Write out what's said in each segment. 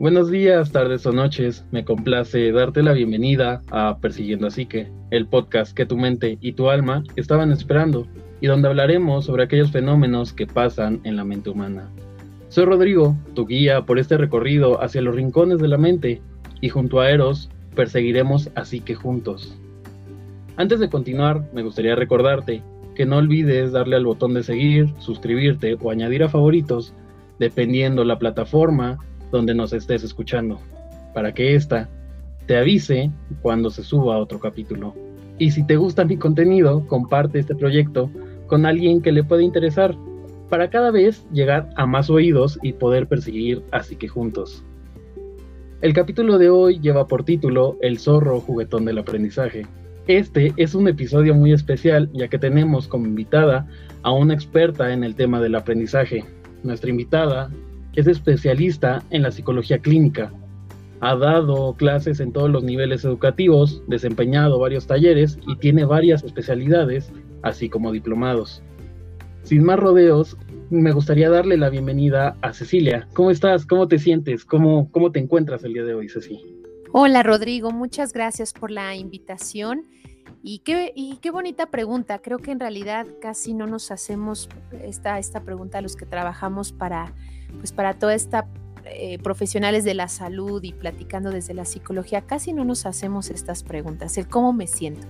Buenos días, tardes o noches. Me complace darte la bienvenida a Persiguiendo a Psique, el podcast que tu mente y tu alma estaban esperando y donde hablaremos sobre aquellos fenómenos que pasan en la mente humana. Soy Rodrigo, tu guía por este recorrido hacia los rincones de la mente y junto a Eros perseguiremos a Psique juntos. Antes de continuar, me gustaría recordarte que no olvides darle al botón de seguir, suscribirte o añadir a favoritos, dependiendo la plataforma donde nos estés escuchando, para que ésta te avise cuando se suba otro capítulo. Y si te gusta mi contenido, comparte este proyecto con alguien que le pueda interesar, para cada vez llegar a más oídos y poder perseguir así que juntos. El capítulo de hoy lleva por título El zorro juguetón del aprendizaje. Este es un episodio muy especial ya que tenemos como invitada a una experta en el tema del aprendizaje. Nuestra invitada es especialista en la psicología clínica. Ha dado clases en todos los niveles educativos, desempeñado varios talleres y tiene varias especialidades, así como diplomados. Sin más rodeos, me gustaría darle la bienvenida a Cecilia. ¿Cómo estás? ¿Cómo te sientes? ¿Cómo, cómo te encuentras el día de hoy, Ceci? Hola, Rodrigo. Muchas gracias por la invitación. Y qué, y qué bonita pregunta. Creo que en realidad casi no nos hacemos esta, esta pregunta a los que trabajamos para pues para toda esta eh, profesionales de la salud y platicando desde la psicología, casi no nos hacemos estas preguntas, el cómo me siento.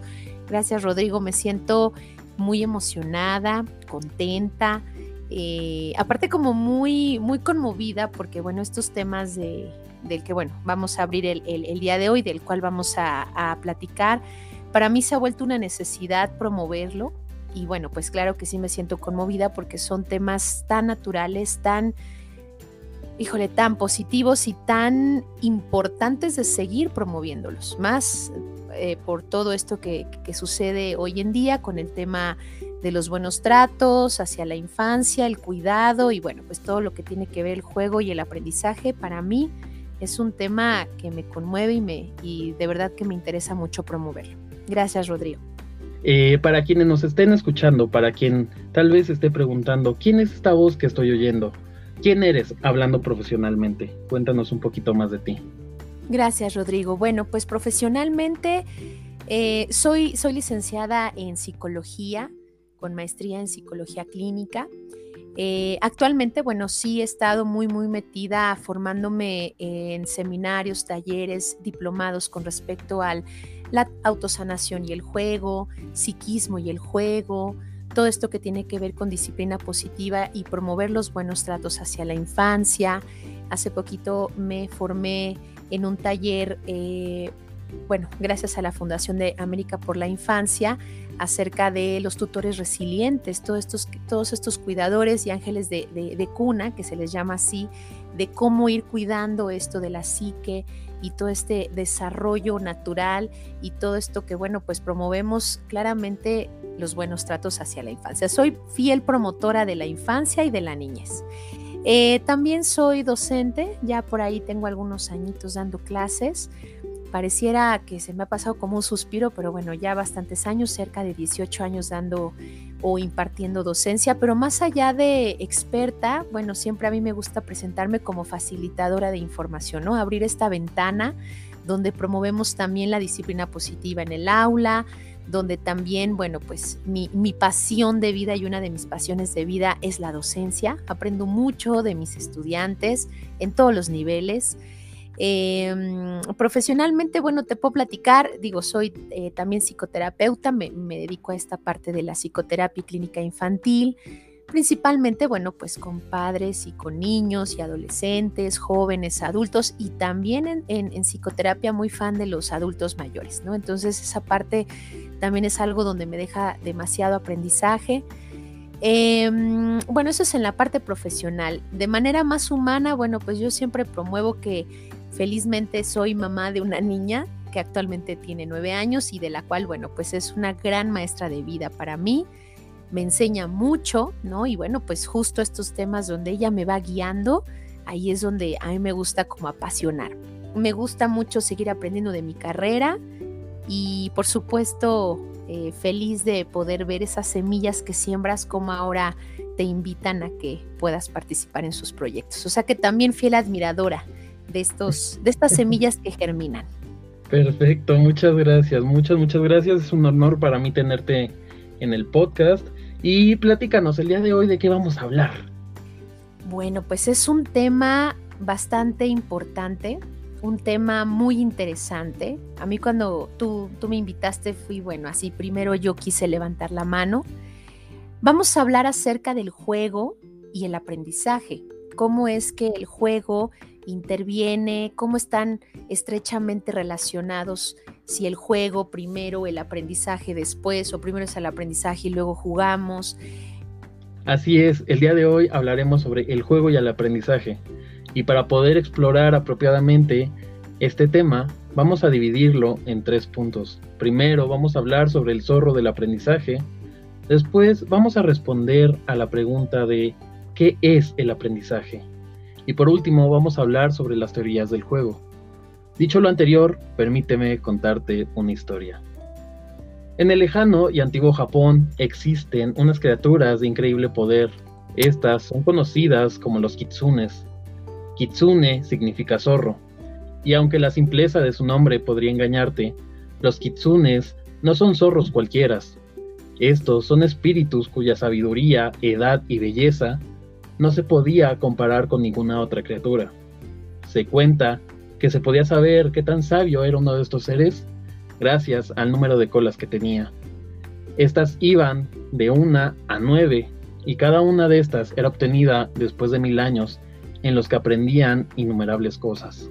Gracias Rodrigo, me siento muy emocionada, contenta, eh, aparte como muy, muy conmovida porque bueno, estos temas de, del que bueno, vamos a abrir el, el, día de hoy, del cual vamos a, a platicar, para mí se ha vuelto una necesidad promoverlo y bueno, pues claro que sí me siento conmovida porque son temas tan naturales, tan híjole, tan positivos y tan importantes de seguir promoviéndolos, más eh, por todo esto que, sucede hoy en día con el tema de los buenos tratos hacia la infancia, el cuidado y bueno, pues todo lo que tiene que ver el juego y el aprendizaje, para mí es un tema que me conmueve y, me, y de verdad que me interesa mucho promoverlo. Gracias, Rodrigo. Eh, para quienes nos estén escuchando, para quien tal vez esté preguntando, ¿quién es esta voz que estoy oyendo? ¿Quién eres hablando profesionalmente? Cuéntanos un poquito más de ti. Gracias, Rodrigo. Bueno, pues profesionalmente eh, soy, soy licenciada en psicología, con maestría en psicología clínica. Eh, actualmente, bueno, sí he estado muy, muy metida formándome en seminarios, talleres, diplomados con respecto al la autosanación y el juego, psiquismo y el juego, todo esto que tiene que ver con disciplina positiva y promover los buenos tratos hacia la infancia. Hace poquito me formé en un taller, eh, bueno, gracias a la Fundación de América por la Infancia, acerca de los tutores resilientes, todos estos, todos estos cuidadores y ángeles de, cuna, que se les llama así, de cómo ir cuidando esto de la psique y todo este desarrollo natural y todo esto que, bueno, pues promovemos claramente los buenos tratos hacia la infancia. Soy fiel promotora de la infancia y de la niñez. Eh, también soy docente, ya por ahí tengo algunos añitos dando clases. Pareciera que se me ha pasado como un suspiro, pero bueno, ya bastantes años, cerca de 18 años dando o impartiendo docencia, pero más allá de experta, bueno, siempre a mí me gusta presentarme como facilitadora de información, ¿no? Abrir esta ventana donde promovemos también la disciplina positiva en el aula, donde también, bueno, pues mi, pasión de vida y una de mis pasiones de vida es la docencia. Aprendo mucho de mis estudiantes en todos los niveles. Em, profesionalmente, bueno, te puedo platicar, digo, soy eh, también psicoterapeuta, me, dedico a esta parte de la psicoterapia clínica infantil, principalmente, bueno, pues con padres y con niños y adolescentes, jóvenes, adultos y también en, psicoterapia muy fan de los adultos mayores, ¿no? Entonces esa parte también es algo donde me deja demasiado aprendizaje. Em, bueno, eso es en la parte profesional. De manera más humana, bueno, pues yo siempre promuevo que felizmente soy mamá de una niña que actualmente tiene nueve años y de la cual, bueno, pues es una gran maestra de vida para mí me enseña mucho, ¿no? Y bueno, pues justo estos temas donde ella me va guiando, ahí es donde a mí me gusta como apasionar. Me gusta mucho seguir aprendiendo de mi carrera y por supuesto eh, feliz de poder ver esas semillas que siembras como ahora te invitan a que puedas participar en sus proyectos. O sea que también fiel admiradora de, estos, de estas semillas que germinan. Perfecto, muchas gracias, muchas, muchas gracias. Es un honor para mí tenerte en el podcast. Y platícanos el día de hoy de qué vamos a hablar. Bueno, pues es un tema bastante importante, un tema muy interesante. A mí cuando tú, tú me invitaste fui, bueno, así primero yo quise levantar la mano. Vamos a hablar acerca del juego y el aprendizaje. Cómo es que el juego interviene, cómo están estrechamente relacionados, si el juego primero, el aprendizaje después, o primero es el aprendizaje y luego jugamos. Así es, el día de hoy hablaremos sobre el juego y el aprendizaje. Y para poder explorar apropiadamente este tema, vamos a dividirlo en tres puntos. Primero vamos a hablar sobre el zorro del aprendizaje. Después vamos a responder a la pregunta de ¿qué es el aprendizaje? Y por último, vamos a hablar sobre las teorías del juego. Dicho lo anterior, permíteme contarte una historia. En el lejano y antiguo Japón existen unas criaturas de increíble poder. Estas son conocidas como los kitsunes. Kitsune significa zorro, y aunque la simpleza de su nombre podría engañarte, los kitsunes no son zorros cualquiera. Estos son espíritus cuya sabiduría, edad y belleza no se podía comparar con ninguna otra criatura. Se cuenta que se podía saber qué tan sabio era uno de estos seres gracias al número de colas que tenía. Estas iban de una a nueve y cada una de estas era obtenida después de mil años en los que aprendían innumerables cosas.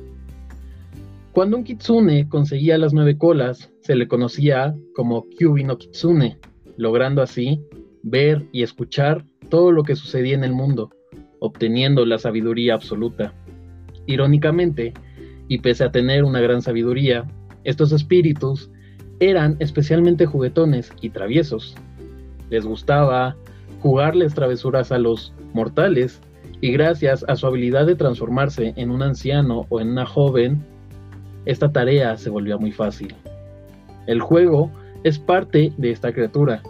Cuando un kitsune conseguía las nueve colas, se le conocía como Kyubi no Kitsune, logrando así ver y escuchar todo lo que sucedía en el mundo, obteniendo la sabiduría absoluta. Irónicamente, y pese a tener una gran sabiduría, estos espíritus eran especialmente juguetones y traviesos. Les gustaba jugarles travesuras a los mortales y gracias a su habilidad de transformarse en un anciano o en una joven, esta tarea se volvió muy fácil. El juego es parte de esta criatura,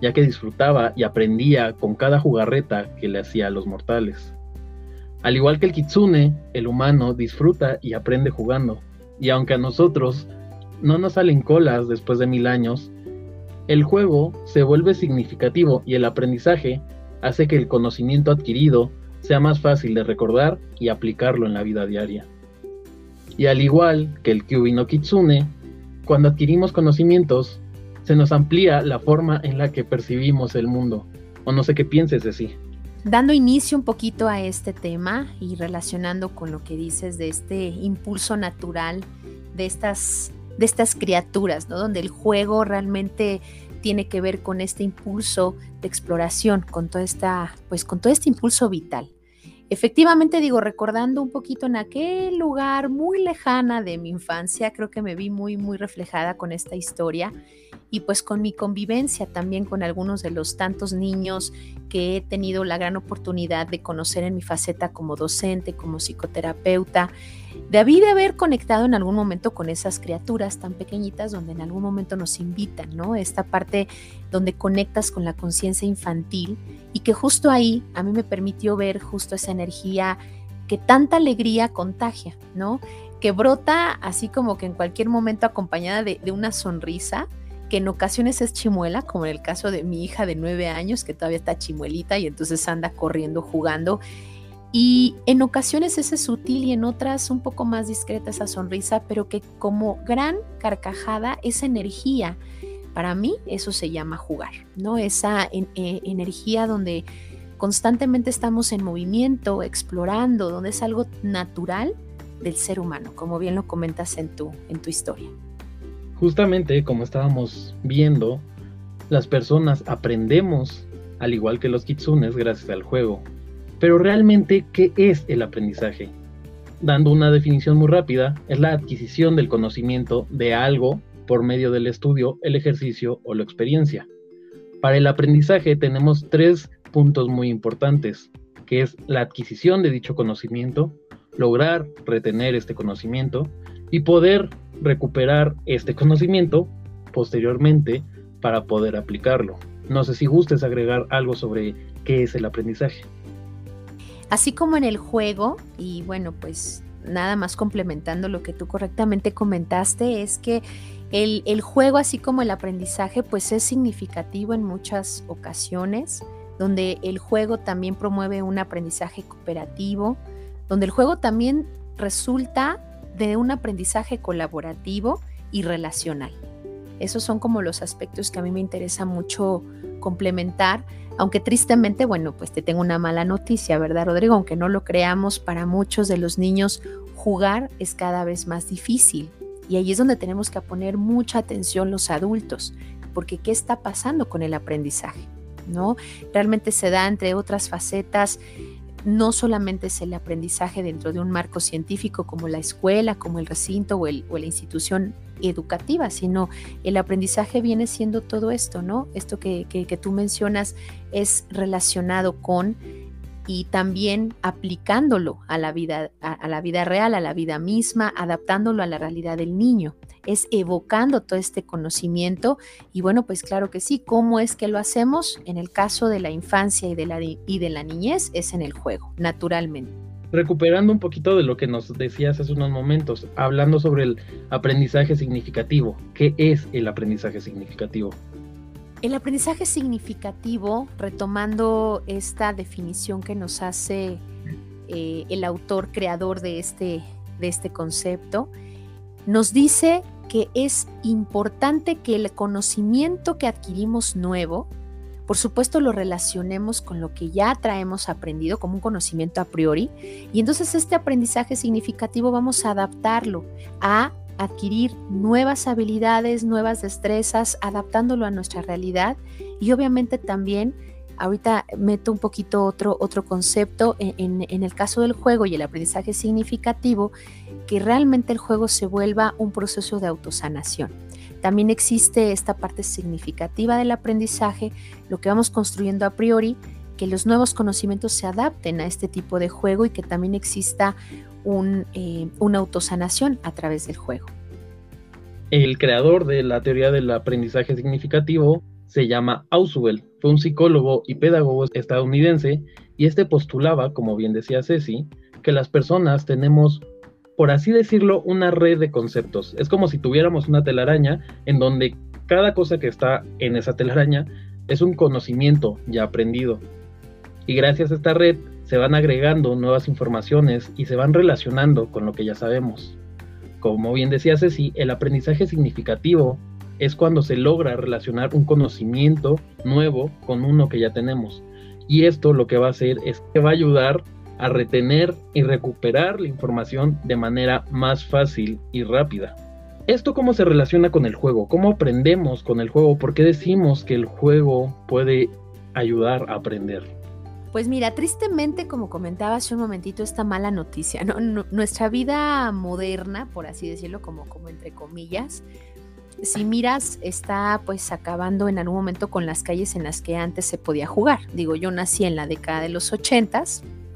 ya que disfrutaba y aprendía con cada jugarreta que le hacía a los mortales. Al igual que el kitsune, el humano disfruta y aprende jugando, y aunque a nosotros no nos salen colas después de mil años, el juego se vuelve significativo y el aprendizaje hace que el conocimiento adquirido sea más fácil de recordar y aplicarlo en la vida diaria. Y al igual que el Kyubi no Kitsune, cuando adquirimos conocimientos, se nos amplía la forma en la que percibimos el mundo. O no sé qué pienses de sí. Dando inicio un poquito a este tema y relacionando con lo que dices de este impulso natural de estas, de estas criaturas, ¿no? Donde el juego realmente tiene que ver con este impulso de exploración, con toda esta, pues con todo este impulso vital. Efectivamente, digo, recordando un poquito en aquel lugar muy lejana de mi infancia, creo que me vi muy, muy reflejada con esta historia y pues con mi convivencia también con algunos de los tantos niños que he tenido la gran oportunidad de conocer en mi faceta como docente, como psicoterapeuta. Debí de haber conectado en algún momento con esas criaturas tan pequeñitas donde en algún momento nos invitan, ¿no? Esta parte donde conectas con la conciencia infantil y que justo ahí a mí me permitió ver justo esa energía que tanta alegría contagia, ¿no? Que brota así como que en cualquier momento acompañada de, de una sonrisa que en ocasiones es chimuela, como en el caso de mi hija de nueve años, que todavía está chimuelita y entonces anda corriendo, jugando. Y en ocasiones ese es sutil y en otras un poco más discreta esa sonrisa, pero que como gran carcajada, esa energía, para mí eso se llama jugar, ¿no? Esa eh, energía donde constantemente estamos en movimiento, explorando, donde es algo natural del ser humano, como bien lo comentas en tu, en tu historia. Justamente como estábamos viendo, las personas aprendemos al igual que los kitsunes gracias al juego. Pero realmente, ¿qué es el aprendizaje? Dando una definición muy rápida, es la adquisición del conocimiento de algo por medio del estudio, el ejercicio o la experiencia. Para el aprendizaje tenemos tres puntos muy importantes, que es la adquisición de dicho conocimiento, lograr retener este conocimiento y poder recuperar este conocimiento posteriormente para poder aplicarlo. No sé si gustes agregar algo sobre qué es el aprendizaje. Así como en el juego, y bueno, pues nada más complementando lo que tú correctamente comentaste, es que el, el, juego, así como el aprendizaje, pues es significativo en muchas ocasiones, donde el juego también promueve un aprendizaje cooperativo, donde el juego también resulta de un aprendizaje colaborativo y relacional. Esos son como los aspectos que a mí me interesa mucho complementar, aunque tristemente, bueno, pues te tengo una mala noticia, ¿verdad, Rodrigo? Aunque no lo creamos, para muchos de los niños jugar es cada vez más difícil. Y ahí es donde tenemos que poner mucha atención los adultos, porque ¿qué está pasando con el aprendizaje? ¿No? Realmente se da entre otras facetas no solamente es el aprendizaje dentro de un marco científico como la escuela, como el recinto o, la institución educativa, sino el aprendizaje viene siendo todo esto, ¿no? Esto que, tú mencionas es relacionado con y también aplicándolo a la vida, a la vida real, a la vida misma, adaptándolo a la realidad del niño es evocando todo este conocimiento y bueno, pues claro que sí, ¿cómo es que lo hacemos? En el caso de la infancia y de la, y de la niñez es en el juego, naturalmente. Recuperando un poquito de lo que nos decías hace unos momentos, hablando sobre el aprendizaje significativo, ¿qué es el aprendizaje significativo? El aprendizaje significativo, retomando esta definición que nos hace eh, el autor creador de este, de este concepto, nos dice que es importante que el conocimiento que adquirimos nuevo, por supuesto lo relacionemos con lo que ya traemos aprendido como un conocimiento a priori, y entonces este aprendizaje significativo vamos a adaptarlo a adquirir nuevas habilidades, nuevas destrezas, adaptándolo a nuestra realidad y obviamente también Ahorita meto un poquito otro, otro concepto en, el caso del juego y el aprendizaje significativo, que realmente el juego se vuelva un proceso de autosanación. También existe esta parte significativa del aprendizaje, lo que vamos construyendo a priori, que los nuevos conocimientos se adapten a este tipo de juego y que también exista eh, una autosanación a través del juego. El creador de la teoría del aprendizaje significativo se llama Ausubel, fue un psicólogo y pedagogo estadounidense y este postulaba, como bien decía Ceci, que las personas tenemos, por así decirlo, una red de conceptos. Es como si tuviéramos una telaraña en donde cada cosa que está en esa telaraña es un conocimiento ya aprendido. Y gracias a esta red se van agregando nuevas informaciones y se van relacionando con lo que ya sabemos. Como bien decía Ceci, el aprendizaje significativo es cuando se logra relacionar un conocimiento nuevo con uno que ya tenemos. Y esto lo que va a hacer es que va a ayudar a retener y recuperar la información de manera más fácil y rápida. ¿Esto cómo se relaciona con el juego? ¿Cómo aprendemos con el juego? ¿Por qué decimos que el juego puede ayudar a aprender? Pues mira, tristemente, como comentaba hace un momentito, esta mala noticia, ¿no? nuestra vida moderna, por así decirlo, como, como entre comillas, si miras, está pues acabando en algún momento con las calles en las que antes se podía jugar. Digo, yo nací en la década de los 80,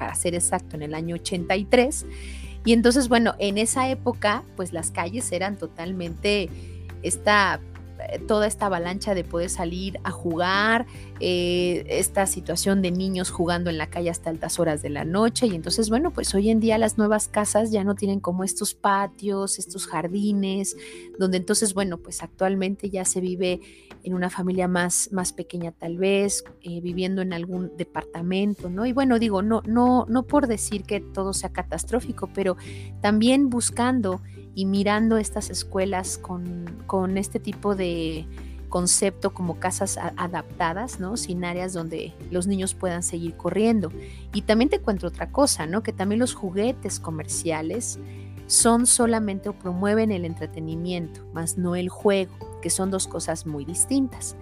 para ser exacto, en el año 83. Y entonces, bueno, en esa época, pues las calles eran totalmente esta toda esta avalancha de poder salir a jugar, eh, esta situación de niños jugando en la calle hasta altas horas de la noche. Y entonces, bueno, pues hoy en día las nuevas casas ya no tienen como estos patios, estos jardines, donde entonces, bueno, pues actualmente ya se vive en una familia más, más pequeña tal vez, eh, viviendo en algún departamento, ¿no? Y bueno, digo, no, no, no por decir que todo sea catastrófico, pero también buscando y mirando estas escuelas con, este tipo de concepto como casas adaptadas, ¿no? Sin áreas donde los niños puedan seguir corriendo. Y también te cuento otra cosa, ¿no? Que también los juguetes comerciales son solamente o promueven el entretenimiento, más no el juego, que son dos cosas muy distintas.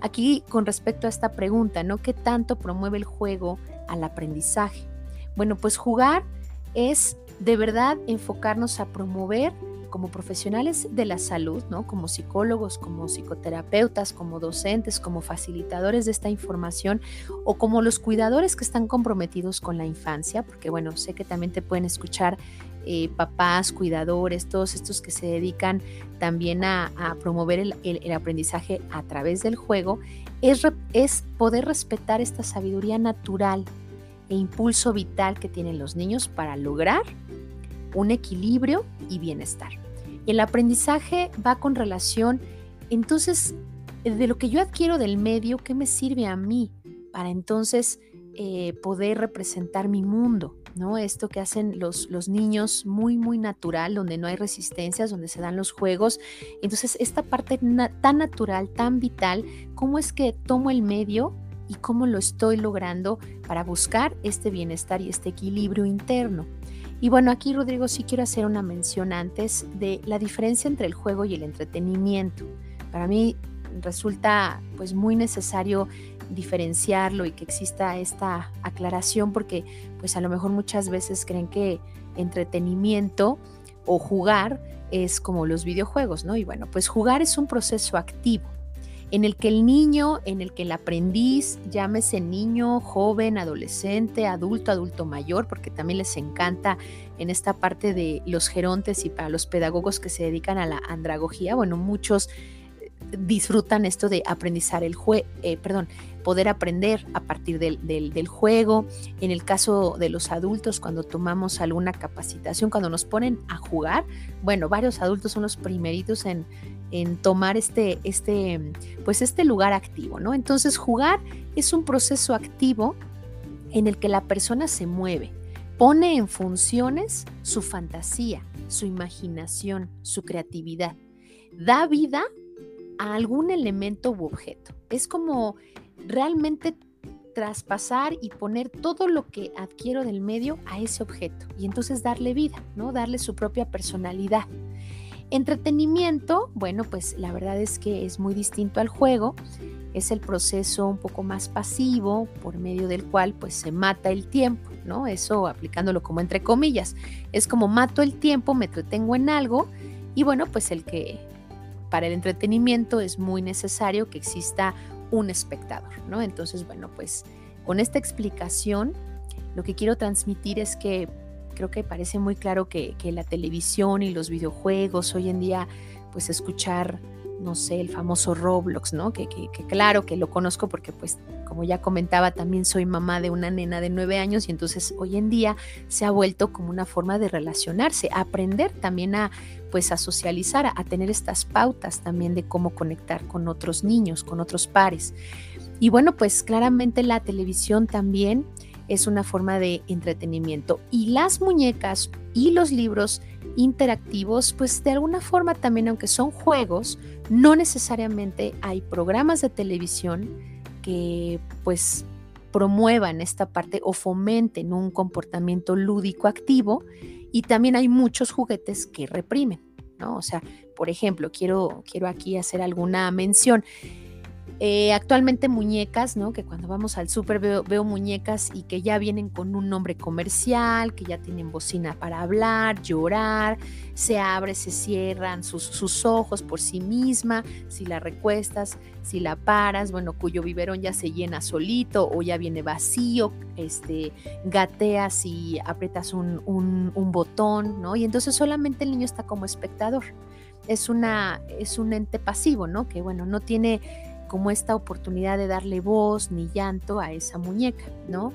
Aquí con respecto a esta pregunta, ¿no? ¿Qué tanto promueve el juego al aprendizaje? Bueno, pues jugar es de verdad enfocarnos a promover como profesionales de la salud, ¿no? como psicólogos, como psicoterapeutas, como docentes, como facilitadores de esta información o como los cuidadores que están comprometidos con la infancia, porque bueno, sé que también te pueden escuchar eh, papás, cuidadores, todos estos que se dedican también a, promover el, aprendizaje a través del juego, es, es poder respetar esta sabiduría natural e impulso vital que tienen los niños para lograr un equilibrio y bienestar. El aprendizaje va con relación, entonces, de lo que yo adquiero del medio, ¿qué me sirve a mí para entonces eh, poder representar mi mundo? ¿no? Esto que hacen los, los niños muy, muy natural, donde no hay resistencias, donde se dan los juegos. Entonces, esta parte tan natural, tan vital, ¿cómo es que tomo el medio? y cómo lo estoy logrando para buscar este bienestar y este equilibrio interno. Y bueno, aquí Rodrigo sí quiero hacer una mención antes de la diferencia entre el juego y el entretenimiento. Para mí resulta pues muy necesario diferenciarlo y que exista esta aclaración porque pues a lo mejor muchas veces creen que entretenimiento o jugar es como los videojuegos, ¿no? Y bueno, pues jugar es un proceso activo en el que el niño, en el que el aprendiz, llámese niño, joven, adolescente, adulto, adulto mayor, porque también les encanta en esta parte de los gerontes y para los pedagogos que se dedican a la andragogía, bueno, muchos disfrutan esto de aprendizar el juego, eh, perdón, poder aprender a partir del, del, juego. En el caso de los adultos, cuando tomamos alguna capacitación, cuando nos ponen a jugar, bueno, varios adultos son los primeritos en, en tomar este, este, pues este lugar activo, ¿no? Entonces, jugar es un proceso activo en el que la persona se mueve, pone en funciones su fantasía, su imaginación, su creatividad, da vida a algún elemento u objeto. Es como realmente traspasar y poner todo lo que adquiero del medio a ese objeto y entonces darle vida, ¿no? Darle su propia personalidad. Entretenimiento, bueno, pues la verdad es que es muy distinto al juego. Es el proceso un poco más pasivo por medio del cual pues se mata el tiempo, ¿no? Eso aplicándolo como entre comillas. Es como mato el tiempo, me entretengo en algo y bueno, pues el que para el entretenimiento es muy necesario que exista un espectador, ¿no? Entonces, bueno, pues con esta explicación, lo que quiero transmitir es que creo que parece muy claro que, la televisión y los videojuegos hoy en día, pues escuchar, no sé, el famoso Roblox, ¿no? Que, que, claro que lo conozco porque pues como ya comentaba, también soy mamá de una nena de nueve años y entonces hoy en día se ha vuelto como una forma de relacionarse, aprender también a pues a socializar, a, tener estas pautas también de cómo conectar con otros niños, con otros pares. Y bueno, pues claramente la televisión también es una forma de entretenimiento. Y las muñecas y los libros interactivos, pues de alguna forma también, aunque son juegos, no necesariamente hay programas de televisión que pues promuevan esta parte o fomenten un comportamiento lúdico activo y también hay muchos juguetes que reprimen, ¿no? O sea, por ejemplo, quiero, quiero aquí hacer alguna mención. Eh, actualmente muñecas, ¿no? Que cuando vamos al súper veo, muñecas y que ya vienen con un nombre comercial, que ya tienen bocina para hablar, llorar, se abre, se cierran sus, ojos por sí misma, si la recuestas, si la paras, bueno, cuyo biberón ya se llena solito o ya viene vacío, este, gateas y aprietas un, un, un botón, ¿no? Y entonces solamente el niño está como espectador. Es, una, es un ente pasivo, ¿no? Que bueno, no tiene como esta oportunidad de darle voz ni llanto a esa muñeca, ¿no?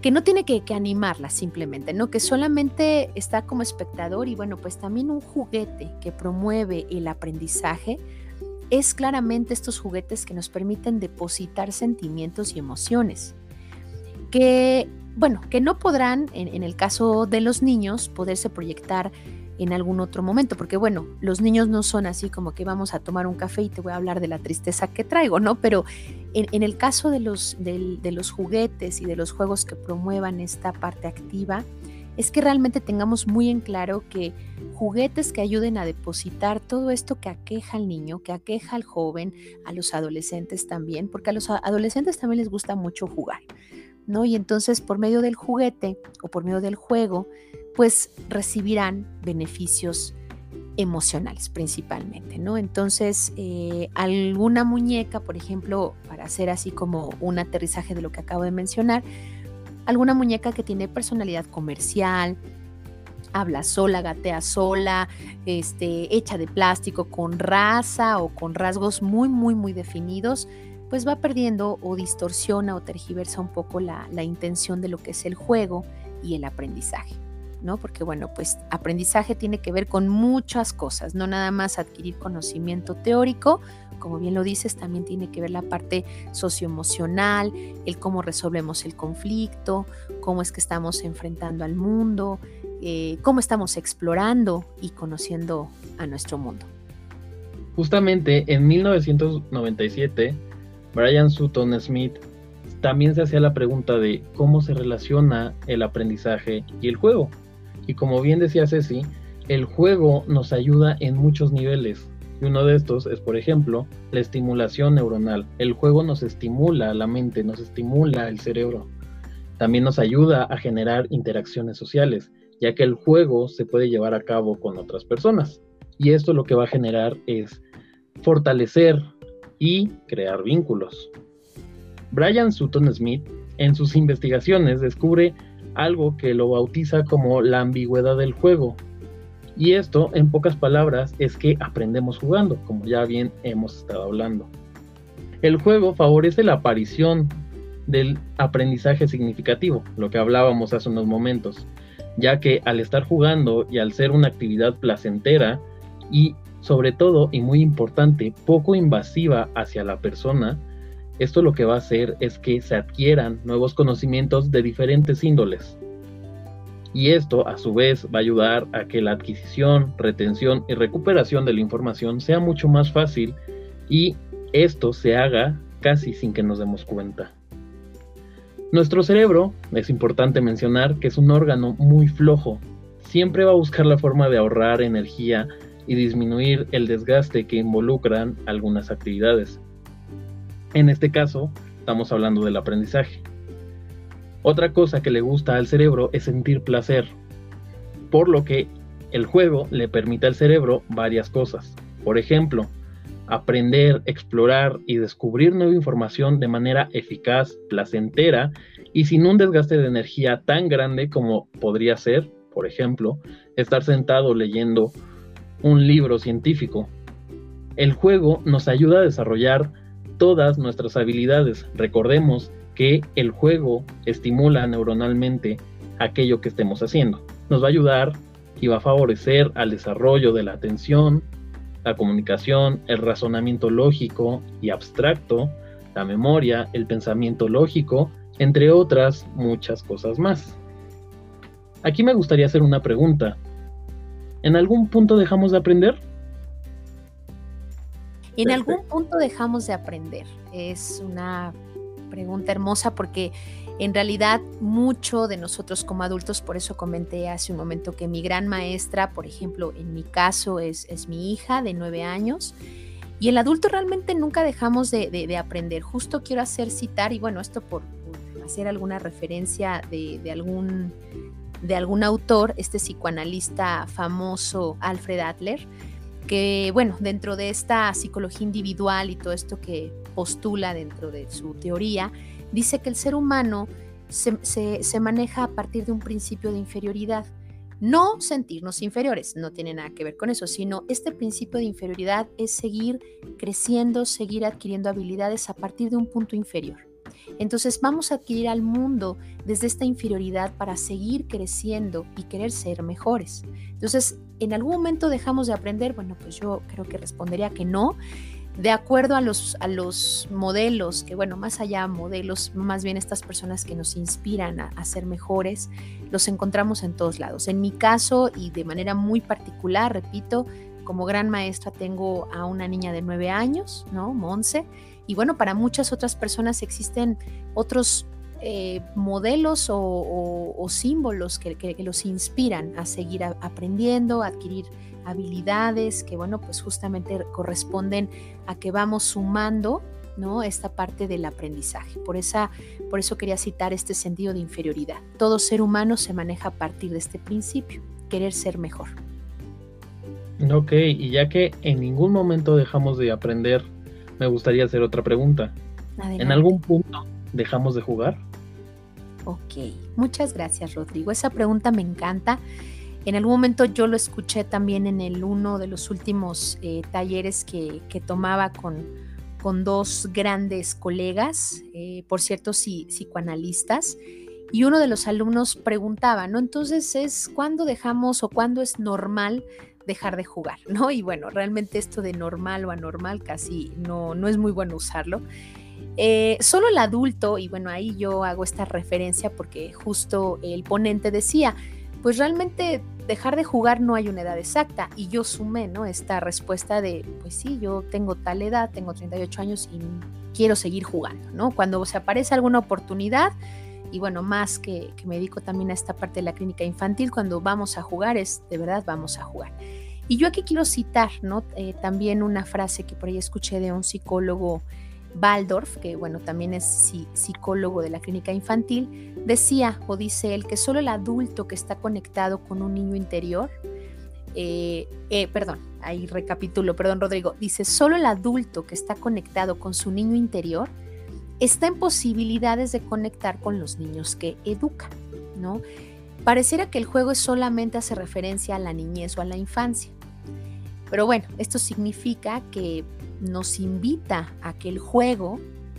Que no tiene que, animarla simplemente, ¿no? Que solamente está como espectador y bueno, pues también un juguete que promueve el aprendizaje es claramente estos juguetes que nos permiten depositar sentimientos y emociones. Que, bueno, que no podrán, en, en el caso de los niños, poderse proyectar en algún otro momento, porque bueno, los niños no son así como que vamos a tomar un café y te voy a hablar de la tristeza que traigo, ¿no? Pero en, el caso de los, de, los juguetes y de los juegos que promuevan esta parte activa, es que realmente tengamos muy en claro que juguetes que ayuden a depositar todo esto que aqueja al niño, que aqueja al joven, a los adolescentes también, porque a los adolescentes también les gusta mucho jugar, ¿no? Y entonces por medio del juguete o por medio del juego, pues recibirán beneficios emocionales principalmente, ¿no? Entonces, eh, alguna muñeca, por ejemplo, para hacer así como un aterrizaje de lo que acabo de mencionar, alguna muñeca que tiene personalidad comercial, habla sola, gatea sola, este, hecha de plástico, con raza o con rasgos muy, muy, muy definidos, pues va perdiendo o distorsiona o tergiversa un poco la intención de lo que es el juego y el aprendizaje. ¿No? Porque bueno, pues aprendizaje tiene que ver con muchas cosas, no nada más adquirir conocimiento teórico, como bien lo dices, también tiene que ver la parte socioemocional, el cómo resolvemos el conflicto, cómo es que estamos enfrentando al mundo, eh, cómo estamos explorando y conociendo a nuestro mundo. Justamente en 1997, Brian Sutton Smith también se hacía la pregunta de cómo se relaciona el aprendizaje y el juego. Y como bien decía Ceci, el juego nos ayuda en muchos niveles. Y uno de estos es, por ejemplo, la estimulación neuronal. El juego nos estimula la mente, nos estimula el cerebro. También nos ayuda a generar interacciones sociales, ya que el juego se puede llevar a cabo con otras personas. Y esto lo que va a generar es fortalecer y crear vínculos. Brian Sutton Smith en sus investigaciones descubre algo que lo bautiza como la ambigüedad del juego. Y esto, en pocas palabras, es que aprendemos jugando, como ya bien hemos estado hablando. El juego favorece la aparición del aprendizaje significativo, lo que hablábamos hace unos momentos, ya que al estar jugando y al ser una actividad placentera y sobre todo y muy importante, poco invasiva hacia la persona, esto lo que va a hacer es que se adquieran nuevos conocimientos de diferentes índoles. Y esto a su vez va a ayudar a que la adquisición, retención y recuperación de la información sea mucho más fácil y esto se haga casi sin que nos demos cuenta. Nuestro cerebro, es importante mencionar que es un órgano muy flojo. Siempre va a buscar la forma de ahorrar energía y disminuir el desgaste que involucran algunas actividades. En este caso, estamos hablando del aprendizaje. Otra cosa que le gusta al cerebro es sentir placer, por lo que el juego le permite al cerebro varias cosas. Por ejemplo, aprender, explorar y descubrir nueva información de manera eficaz, placentera y sin un desgaste de energía tan grande como podría ser, por ejemplo, estar sentado leyendo un libro científico. El juego nos ayuda a desarrollar todas nuestras habilidades. Recordemos que el juego estimula neuronalmente aquello que estemos haciendo. Nos va a ayudar y va a favorecer al desarrollo de la atención, la comunicación, el razonamiento lógico y abstracto, la memoria, el pensamiento lógico, entre otras muchas cosas más. Aquí me gustaría hacer una pregunta. ¿En algún punto dejamos de aprender? En algún punto dejamos de aprender. Es una pregunta hermosa porque en realidad mucho de nosotros como adultos, por eso comenté hace un momento que mi gran maestra, por ejemplo, en mi caso es, es mi hija de nueve años. Y el adulto realmente nunca dejamos de, aprender. Justo quiero hacer citar, y bueno, esto por, hacer alguna referencia de, de, algún, de algún autor, este psicoanalista famoso Alfred Adler, que bueno, dentro de esta psicología individual y todo esto que postula dentro de su teoría, dice que el ser humano se, maneja a partir de un principio de inferioridad. No sentirnos inferiores, no tiene nada que ver con eso, sino este principio de inferioridad es seguir creciendo, seguir adquiriendo habilidades a partir de un punto inferior. Entonces vamos a adquirir al mundo desde esta inferioridad para seguir creciendo y querer ser mejores. Entonces, ¿en algún momento dejamos de aprender? Bueno, pues yo creo que respondería que no. De acuerdo a los, a los modelos, que bueno, más allá modelos, más bien estas personas que nos inspiran a, a ser mejores, los encontramos en todos lados. En mi caso y de manera muy particular, repito, como gran maestra tengo a una niña de nueve años, ¿no? Monse, y bueno, para muchas otras personas existen otros eh, modelos o, símbolos que, los inspiran a seguir aprendiendo, a adquirir habilidades que, bueno, pues justamente corresponden a que vamos sumando, ¿no? Esta parte del aprendizaje. Por, esa, por eso quería citar este sentido de inferioridad. Todo ser humano se maneja a partir de este principio, querer ser mejor. Ok, y ya que en ningún momento dejamos de aprender me gustaría hacer otra pregunta. ¿En algún punto dejamos de jugar? Ok, muchas gracias Rodrigo. Esa pregunta me encanta. En algún momento yo lo escuché también en el uno de los últimos eh, talleres que, tomaba con, con, dos grandes colegas, eh, por cierto, sí, psicoanalistas. y uno de los alumnos preguntaba, ¿no? Entonces es cuándo dejamos o cuándo es normal dejar de jugar, ¿no? Y bueno, realmente esto de normal o anormal casi no, no es muy bueno usarlo. Eh, solo el adulto, y bueno, ahí yo hago esta referencia porque justo el ponente decía, pues realmente dejar de jugar no hay una edad exacta. Y yo sumé, ¿no? Esta respuesta de, pues sí, yo tengo tal edad, tengo 38 años y quiero seguir jugando, ¿no? Cuando se aparece alguna oportunidad, y bueno, más que, me dedico también a esta parte de la clínica infantil, cuando vamos a jugar es de verdad vamos a jugar. Y yo aquí quiero citar, ¿no? Eh, también una frase que por ahí escuché de un psicólogo Waldorf, que bueno, también es psicólogo de la clínica infantil, decía o dice él que solo el adulto que está conectado con un niño interior, eh, eh, perdón, ahí recapitulo, perdón Rodrigo, dice, solo el adulto que está conectado con su niño interior está en posibilidades de conectar con los niños que educa, ¿no? Pareciera que el juego solamente hace referencia a la niñez o a la infancia. Pero bueno, esto significa que nos invita a que el juego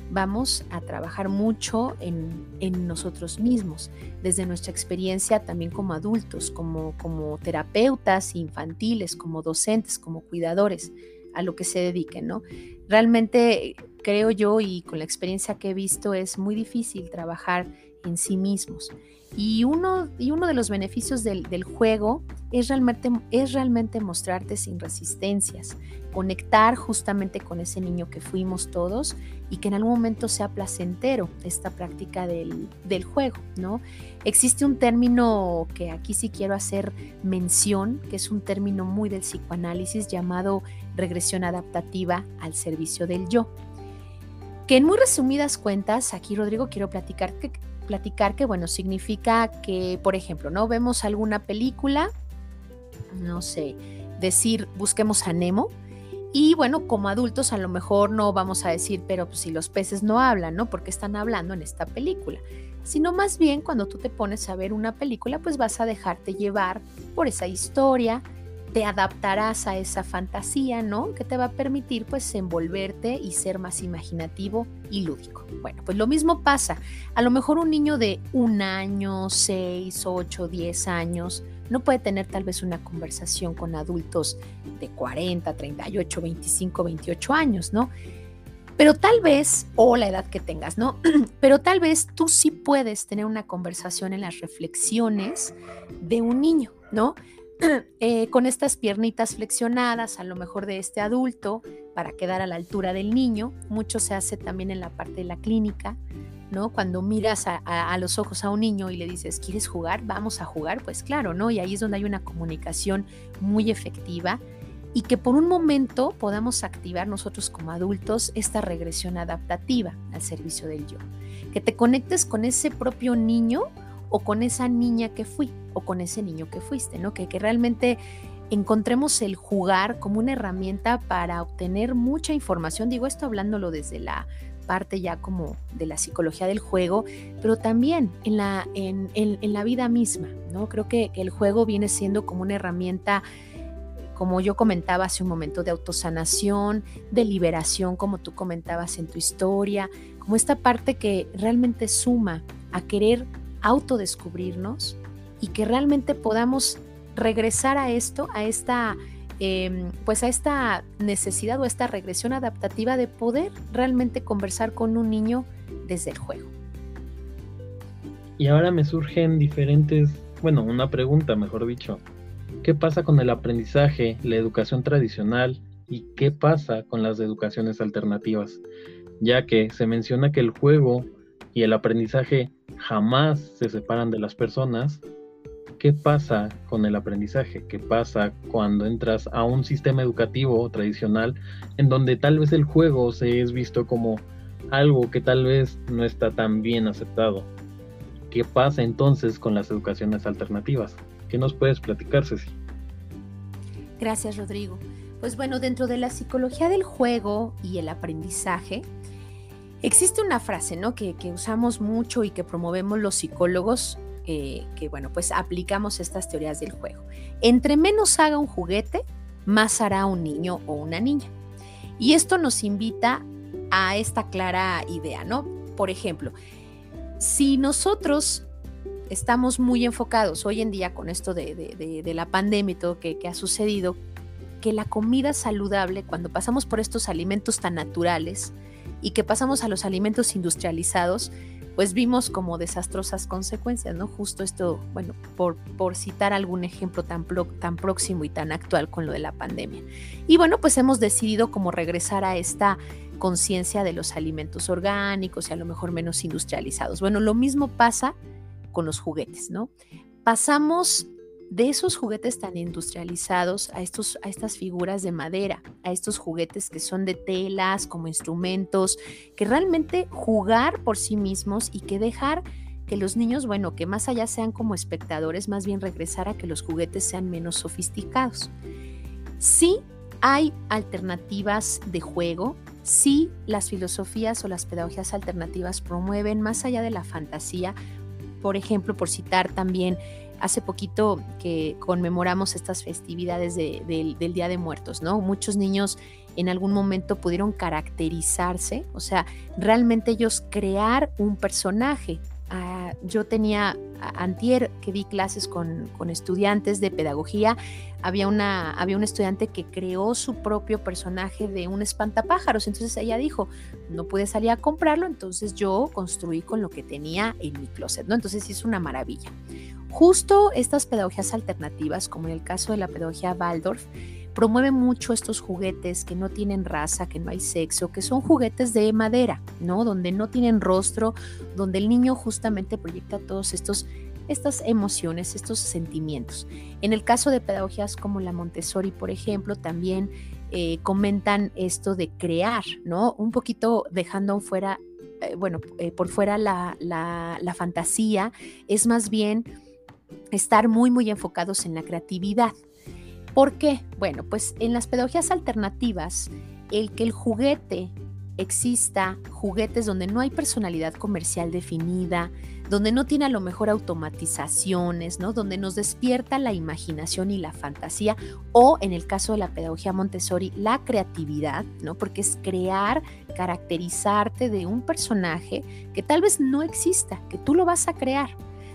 vamos a trabajar mucho en, en, nosotros mismos, desde nuestra experiencia también como adultos, como, como terapeutas infantiles, como docentes, como cuidadores, a lo que se dediquen, ¿no? Realmente creo yo y con la experiencia que he visto es muy difícil trabajar en sí mismos. Y uno, y uno de los beneficios del, del juego es realmente, es realmente mostrarte sin resistencias, conectar justamente con ese niño que fuimos todos y que en algún momento sea placentero esta práctica del, del juego, ¿no? Existe un término que aquí sí quiero hacer mención, que es un término muy del psicoanálisis llamado regresión adaptativa al servicio del yo que en muy resumidas cuentas, aquí Rodrigo quiero platicar que, platicar que bueno, significa que, por ejemplo, ¿no? Vemos alguna película, no sé, decir, busquemos a Nemo, y bueno, como adultos a lo mejor no vamos a decir, pero pues, si los peces no hablan, ¿no? Porque están hablando en esta película. Sino más bien cuando tú te pones a ver una película, pues vas a dejarte llevar por esa historia, te adaptarás a esa fantasía, ¿no? Que te va a permitir pues envolverte y ser más imaginativo y lúdico. Bueno, pues lo mismo pasa. A lo mejor un niño de un año, seis, ocho, diez años, no puede tener tal vez una conversación con adultos de 40, 38, 25, 28 años, ¿no? Pero tal vez, o la edad que tengas, ¿no? Pero tal vez tú sí puedes tener una conversación en las reflexiones de un niño, ¿no? Eh, con estas piernitas flexionadas, a lo mejor de este adulto, para quedar a la altura del niño. Mucho se hace también en la parte de la clínica, ¿no? Cuando miras a, los ojos a un niño y le dices, ¿quieres jugar? Vamos a jugar, pues claro, ¿no? Y ahí es donde hay una comunicación muy efectiva y que por un momento podamos activar nosotros como adultos esta regresión adaptativa al servicio del yo. Que te conectes con ese propio niño o con esa niña que fui o con ese niño que fuiste, ¿no? Que, que realmente encontremos el jugar como una herramienta para obtener mucha información. Digo esto hablándolo desde la parte ya como de la psicología del juego, pero también en la, en, en, la vida misma, ¿no? Creo que el juego viene siendo como una herramienta, como yo comentaba hace un momento, de autosanación, de liberación, como tú comentabas en tu historia, como esta parte que realmente suma a querer autodescubrirnos y que realmente podamos regresar a esto, a esta, em, pues a esta necesidad o esta regresión adaptativa de poder realmente conversar con un niño desde el juego. Y ahora me surgen diferentes, bueno, una pregunta, mejor dicho. ¿Qué pasa con el aprendizaje, la educación tradicional y qué pasa con las educaciones alternativas? Ya que se menciona que el juego y el aprendizaje jamás se separan de las personas, ¿qué pasa con el aprendizaje? ¿Qué pasa cuando entras a un sistema educativo tradicional en donde tal vez el juego se es visto como algo que tal vez no está tan bien aceptado? ¿Qué pasa entonces con las educaciones alternativas? ¿Qué nos puedes platicar, Ceci? Gracias, Rodrigo. Pues bueno, dentro de la psicología del juego y el aprendizaje, Existe una frase, ¿no? Que, usamos mucho y que promovemos los psicólogos, eh, que bueno, pues aplicamos estas teorías del juego. Entre menos haga un juguete, más hará un niño o una niña. Y esto nos invita a esta clara idea, ¿no? Por ejemplo, si nosotros estamos muy enfocados hoy en día con esto de, la pandemia y todo que, que ha sucedido, que la comida saludable, cuando pasamos por estos alimentos tan naturales y que pasamos a los alimentos industrializados, pues vimos como desastrosas consecuencias, ¿no? Justo esto, bueno, por, por citar algún ejemplo tan, tan próximo y tan actual con lo de la pandemia. Y bueno, pues hemos decidido como regresar a esta conciencia de los alimentos orgánicos y a lo mejor menos industrializados. Bueno, lo mismo pasa con los juguetes, ¿no? Pasamos de esos juguetes tan industrializados a, estos, a estas figuras de madera, a estos juguetes que son de telas, como instrumentos, que realmente jugar por sí mismos y que dejar que los niños, bueno, que más allá sean como espectadores, más bien regresar a que los juguetes sean menos sofisticados. Sí hay alternativas de juego, sí las filosofías o las pedagogías alternativas promueven más allá de la fantasía, por ejemplo, por citar también hace poquito que conmemoramos estas festividades del Día de Muertos, ¿no? Muchos niños en algún momento pudieron caracterizarse, o sea, realmente ellos crear un personaje. Ah, yo tenía antier que di clases con, estudiantes de pedagogía, había, una, había un estudiante que creó su propio personaje de un espantapájaros, entonces ella dijo, no pude salir a comprarlo, entonces yo construí con lo que tenía en mi closet, ¿no? Entonces es una maravilla. Justo estas pedagogías alternativas, como en el caso de la pedagogía Waldorf, promueven mucho estos juguetes que no tienen raza, que no hay sexo, que son juguetes de madera, ¿no? Donde no tienen rostro, donde el niño justamente proyecta todos estos estas emociones, estos sentimientos. En el caso de pedagogías como la Montessori, por ejemplo, también eh, comentan esto de crear, ¿no? Un poquito dejando fuera, eh, bueno, eh, por fuera la, la fantasía, es más bien estar muy, muy enfocados en la creatividad. ¿Por qué? Bueno, pues en las pedagogías alternativas, el que el juguete exista, juguetes donde no hay personalidad comercial definida, donde no tiene a lo mejor automatizaciones, ¿no? Donde nos despierta la imaginación y la fantasía, o en el caso de la pedagogía Montessori, la creatividad, ¿no? Porque es crear, caracterizarte de un personaje que tal vez no exista, que tú lo vas a crear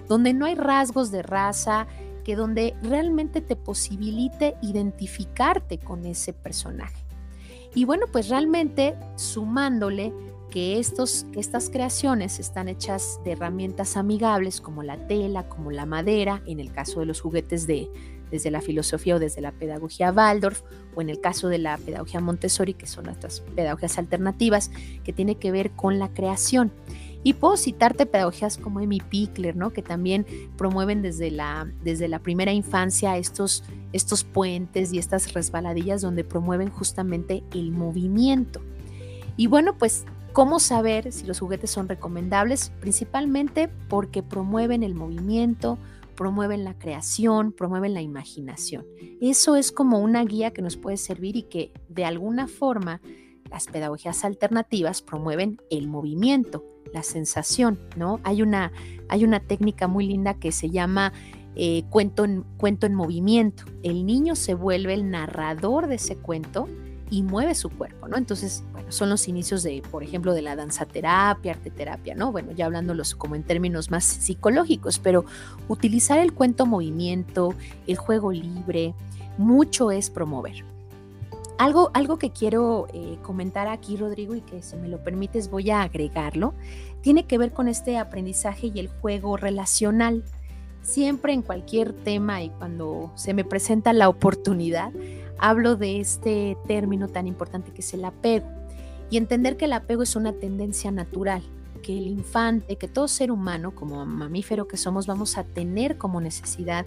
donde no hay rasgos de raza, que donde realmente te posibilite identificarte con ese personaje. Y bueno, pues realmente sumándole que, estos, estas creaciones están hechas de herramientas amigables como la tela, como la madera, en el caso de los juguetes de, desde la filosofía o desde la pedagogía Waldorf, o en el caso de la pedagogía Montessori, que son nuestras pedagogías alternativas, que tiene que ver con la creación. Y puedo citarte pedagogías como Amy Pickler, ¿no? que también promueven desde la, desde la primera infancia estos, estos puentes y estas resbaladillas donde promueven justamente el movimiento. Y bueno, pues, ¿cómo saber si los juguetes son recomendables? Principalmente porque promueven el movimiento, promueven la creación, promueven la imaginación. Eso es como una guía que nos puede servir y que de alguna forma las pedagogías alternativas promueven el movimiento, la sensación, ¿no? Hay una, hay una técnica muy linda que se llama eh, cuento, en, cuento en movimiento. El niño se vuelve el narrador de ese cuento y mueve su cuerpo, ¿no? Entonces, bueno, son los inicios de, por ejemplo, de la danzaterapia, arteterapia, ¿no? Bueno, ya hablándolos como en términos más psicológicos, pero utilizar el cuento movimiento, el juego libre, mucho es promover. Algo, algo que quiero eh, comentar aquí, Rodrigo, y que si me lo permites voy a agregarlo, tiene que ver con este aprendizaje y el juego relacional. Siempre en cualquier tema y cuando se me presenta la oportunidad, hablo de este término tan importante que es el apego. Y entender que el apego es una tendencia natural, que el infante, que todo ser humano, como mamífero que somos, vamos a tener como necesidad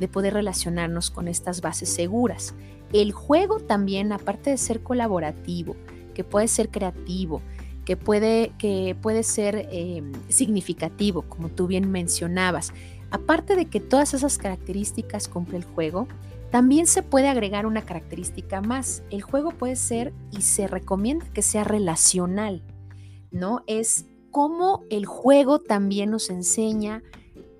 de poder relacionarnos con estas bases seguras. El juego también, aparte de ser colaborativo, que puede ser creativo, que puede, que puede ser eh, significativo, como tú bien mencionabas, aparte de que todas esas características cumple el juego, también se puede agregar una característica más. El juego puede ser y se recomienda que sea relacional, ¿no? Es como el juego también nos enseña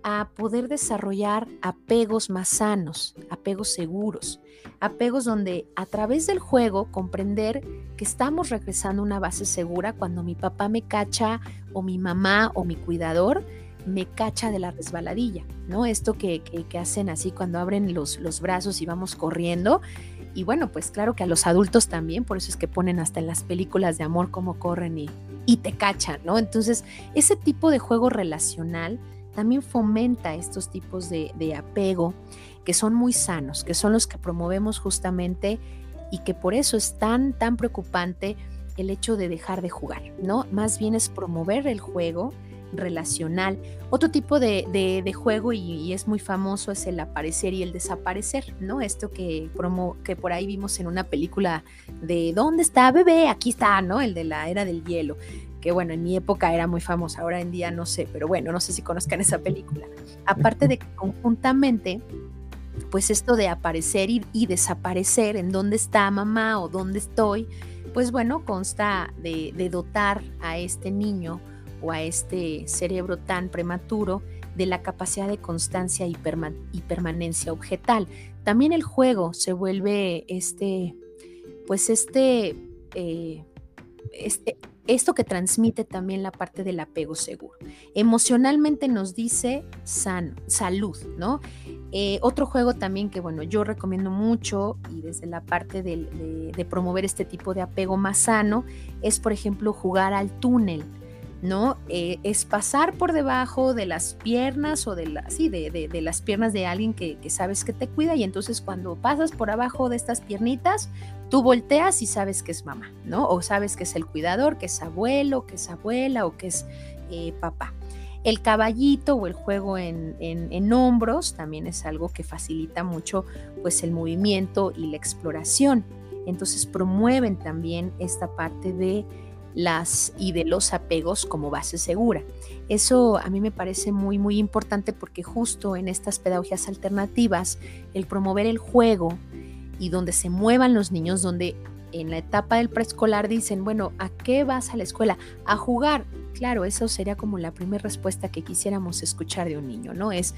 a poder desarrollar apegos más sanos, apegos seguros, apegos donde a través del juego comprender que estamos regresando a una base segura cuando mi papá me cacha o mi mamá o mi cuidador me cacha de la resbaladilla, ¿no? Esto que, hacen así cuando abren los, los brazos y vamos corriendo. Y bueno, pues claro que a los adultos también, por eso es que ponen hasta en las películas de amor cómo corren y, y te cachan, ¿no? Entonces, ese tipo de juego relacional también fomenta estos tipos de, apego que son muy sanos, que son los que promovemos justamente y que por eso es tan, tan preocupante el hecho de dejar de jugar, ¿no? Más bien es promover el juego relacional. Otro tipo de, juego, y, es muy famoso, es el aparecer y el desaparecer, ¿no? Esto que, promo, que por ahí vimos en una película de ¿Dónde está bebé? Aquí está, ¿no? El de la era del hielo que bueno, en mi época era muy famosa, ahora en día no sé, pero bueno, no sé si conozcan esa película. Aparte de que conjuntamente pues esto de aparecer y, desaparecer, en dónde está mamá o dónde estoy, pues bueno, consta de, dotar a este niño o a este cerebro tan prematuro de la capacidad de constancia y, permanencia objetal. También el juego se vuelve este, pues este, eh, este esto que transmite también la parte del apego seguro. Emocionalmente nos dice salud, ¿no? Eh, otro juego también que, bueno, yo recomiendo mucho y desde la parte de, de promover este tipo de apego más sano es, por ejemplo, jugar al túnel. ¿no? Eh, es pasar por debajo de las piernas o de, la, de, las piernas de alguien que, sabes que te cuida y entonces cuando pasas por abajo de estas piernitas, tú volteas y sabes que es mamá, ¿no? O sabes que es el cuidador, que es abuelo, que es abuela o que es eh, papá. El caballito o el juego en, en, hombros también es algo que facilita mucho pues el movimiento y la exploración. Entonces promueven también esta parte de las y de los apegos como base segura. Eso a mí me parece muy muy importante porque justo en estas pedagogías alternativas el promover el juego y donde se muevan los niños, donde en la etapa del preescolar dicen, bueno, ¿a qué vas a la escuela? A jugar. Claro, eso sería como la primera respuesta que quisiéramos escuchar de un niño, ¿no? Es,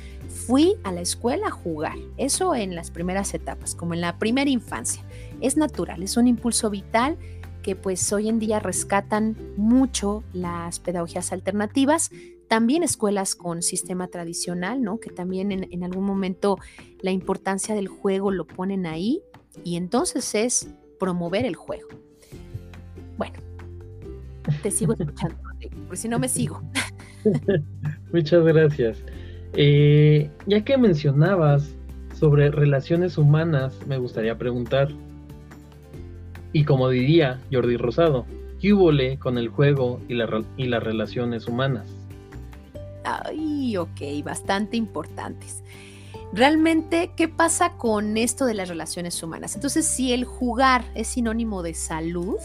fui a la escuela a jugar. Eso en las primeras etapas, como en la primera infancia. Es natural, es un impulso vital que pues hoy en día rescatan mucho las pedagogías alternativas, también escuelas con sistema tradicional, ¿no? Que también en, algún momento la importancia del juego lo ponen ahí y entonces es promover el juego. Bueno, te sigo escuchando, por si no me sigo. Muchas gracias. Eh, ya que mencionabas sobre relaciones humanas, me gustaría preguntar, y como diría Jordi Rosado, ¿qué hubo con el juego y, y las relaciones humanas? Ay, ok, bastante importantes. Realmente, ¿qué pasa con esto de las relaciones humanas? Entonces, si el jugar es sinónimo de salud,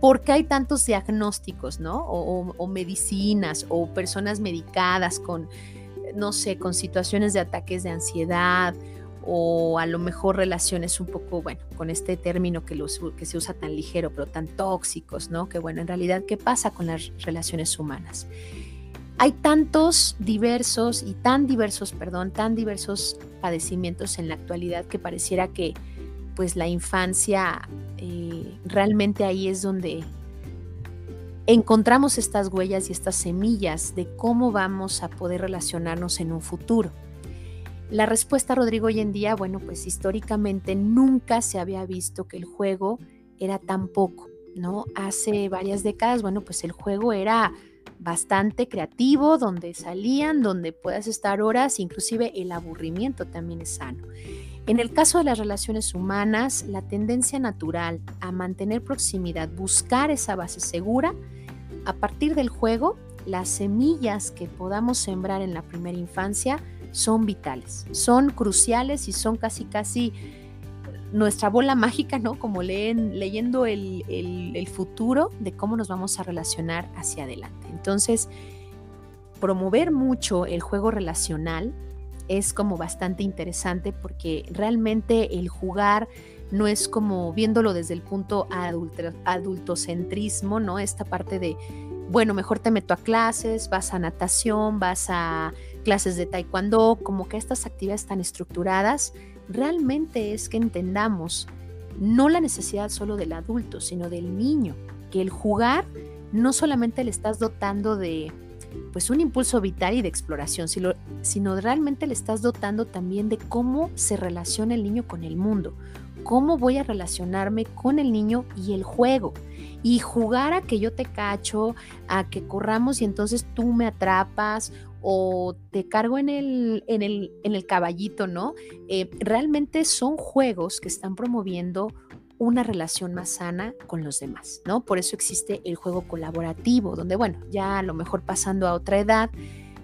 ¿por qué hay tantos diagnósticos, ¿no? O, medicinas o personas medicadas con, no sé, con situaciones de ataques de ansiedad o a lo mejor relaciones un poco, bueno, con este término que, que se usa tan ligero, pero tan tóxicos, ¿no? Que bueno, en realidad, ¿qué pasa con las relaciones humanas? Hay tantos diversos y tan diversos, perdón, tan diversos padecimientos en la actualidad que pareciera que pues la infancia eh, realmente ahí es donde encontramos estas huellas y estas semillas de cómo vamos a poder relacionarnos en un futuro. La respuesta, Rodrigo, hoy en día, bueno, pues históricamente nunca se había visto que el juego era tan poco, ¿no? Hace varias décadas, bueno, pues el juego era bastante creativo, donde salían, donde puedas estar horas, inclusive el aburrimiento también es sano. En el caso de las relaciones humanas, la tendencia natural a mantener proximidad, buscar esa base segura, a partir del juego, las semillas que podamos sembrar en la primera infancia son vitales, son cruciales y son casi casi nuestra bola mágica, ¿no? Como leen, leyendo el, el, futuro de cómo nos vamos a relacionar hacia adelante. Entonces, promover mucho el juego relacional es como bastante interesante porque realmente el jugar no es como viéndolo desde el punto adultocentrismo, ¿no? Esta parte de, bueno, mejor te meto a clases, vas a natación, vas a clases de taekwondo, como que estas actividades tan estructuradas, realmente es que entendamos no la necesidad solo del adulto, sino del niño, que el jugar no solamente le estás dotando de, pues un impulso vital y de exploración, sino realmente le estás dotando también de cómo se relaciona el niño con el mundo, cómo voy a relacionarme con el niño y el juego. Y jugar a que yo te cacho, a que corramos y entonces tú me atrapas o te cargo en el, en el, en el caballito, ¿no? Eh, realmente son juegos que están promoviendo una relación más sana con los demás, ¿no? Por eso existe el juego colaborativo, donde, bueno, ya a lo mejor pasando a otra edad,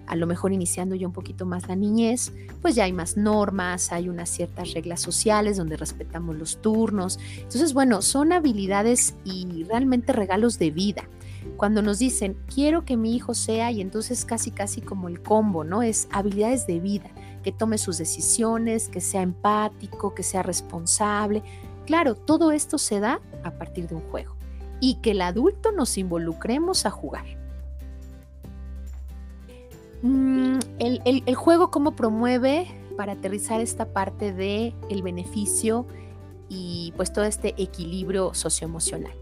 a lo mejor iniciando ya un poquito más la niñez, pues ya hay más normas, hay unas ciertas reglas sociales donde respetamos los turnos. Entonces, bueno, son habilidades y realmente regalos de vida. Cuando nos dicen, quiero que mi hijo sea, y entonces casi, casi como el combo, ¿no? Es habilidades de vida, que tome sus decisiones, que sea empático, que sea responsable, Claro, todo esto se da a partir de un juego y que el adulto nos involucremos a jugar. Mm, el, juego cómo promueve para aterrizar esta parte de el beneficio y pues todo este equilibrio socioemocional.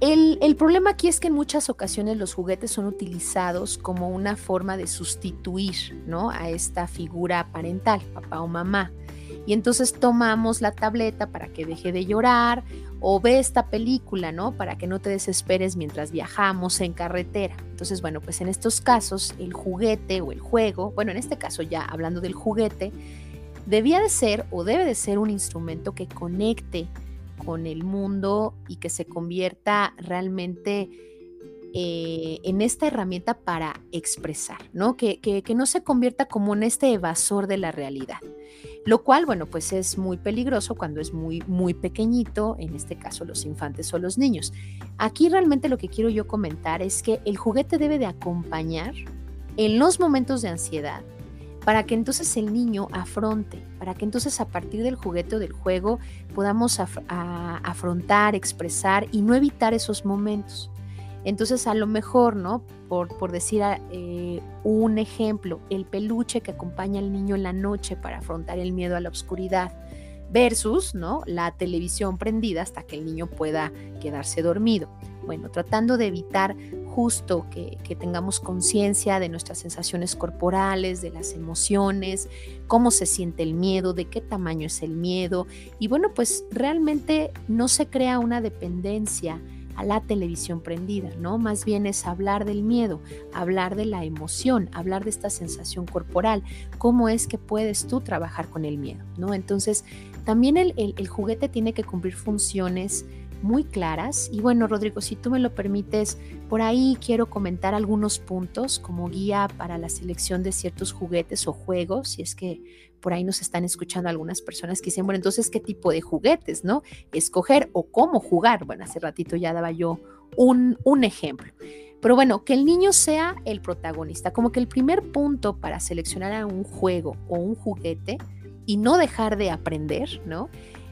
El, problema aquí es que en muchas ocasiones los juguetes son utilizados como una forma de sustituir ¿no? a esta figura parental, papá o mamá y entonces tomamos la tableta para que deje de llorar o ve esta película, ¿no? Para que no te desesperes mientras viajamos en carretera. Entonces, bueno, pues en estos casos el juguete o el juego, bueno, en este caso ya hablando del juguete, debía de ser o debe de ser un instrumento que conecte con el mundo y que se convierta realmente eh, en esta herramienta para expresar, ¿no? Que, que, que, no se convierta como en este evasor de la realidad. Lo cual, bueno, pues es muy peligroso cuando es muy, muy pequeñito, en este caso los infantes o los niños. Aquí realmente lo que quiero yo comentar es que el juguete debe de acompañar en los momentos de ansiedad para que entonces el niño afronte, para que entonces a partir del juguete o del juego podamos afrontar, expresar y no evitar esos momentos. Entonces, a lo mejor, ¿no? Por, por decir eh, un ejemplo, el peluche que acompaña al niño en la noche para afrontar el miedo a la oscuridad versus, ¿no? La televisión prendida hasta que el niño pueda quedarse dormido. Bueno, tratando de evitar justo que, tengamos conciencia de nuestras sensaciones corporales, de las emociones, cómo se siente el miedo, de qué tamaño es el miedo. Y bueno, pues realmente no se crea una dependencia a la televisión prendida, ¿no? Más bien es hablar del miedo, hablar de la emoción, hablar de esta sensación corporal, cómo es que puedes tú trabajar con el miedo, ¿no? Entonces, también el juguete tiene que cumplir funciones muy claras. Y bueno, Rodrigo, si tú me lo permites, por ahí quiero comentar algunos puntos como guía para la selección de ciertos juguetes o juegos, si es que por ahí nos están escuchando algunas personas que dicen, bueno, entonces, ¿qué tipo de juguetes, no? Escoger o cómo jugar. Bueno, hace ratito ya daba yo un, un ejemplo. Pero bueno, que el niño sea el protagonista, como que el primer punto para seleccionar a un juego o un juguete y no dejar de aprender, ¿no?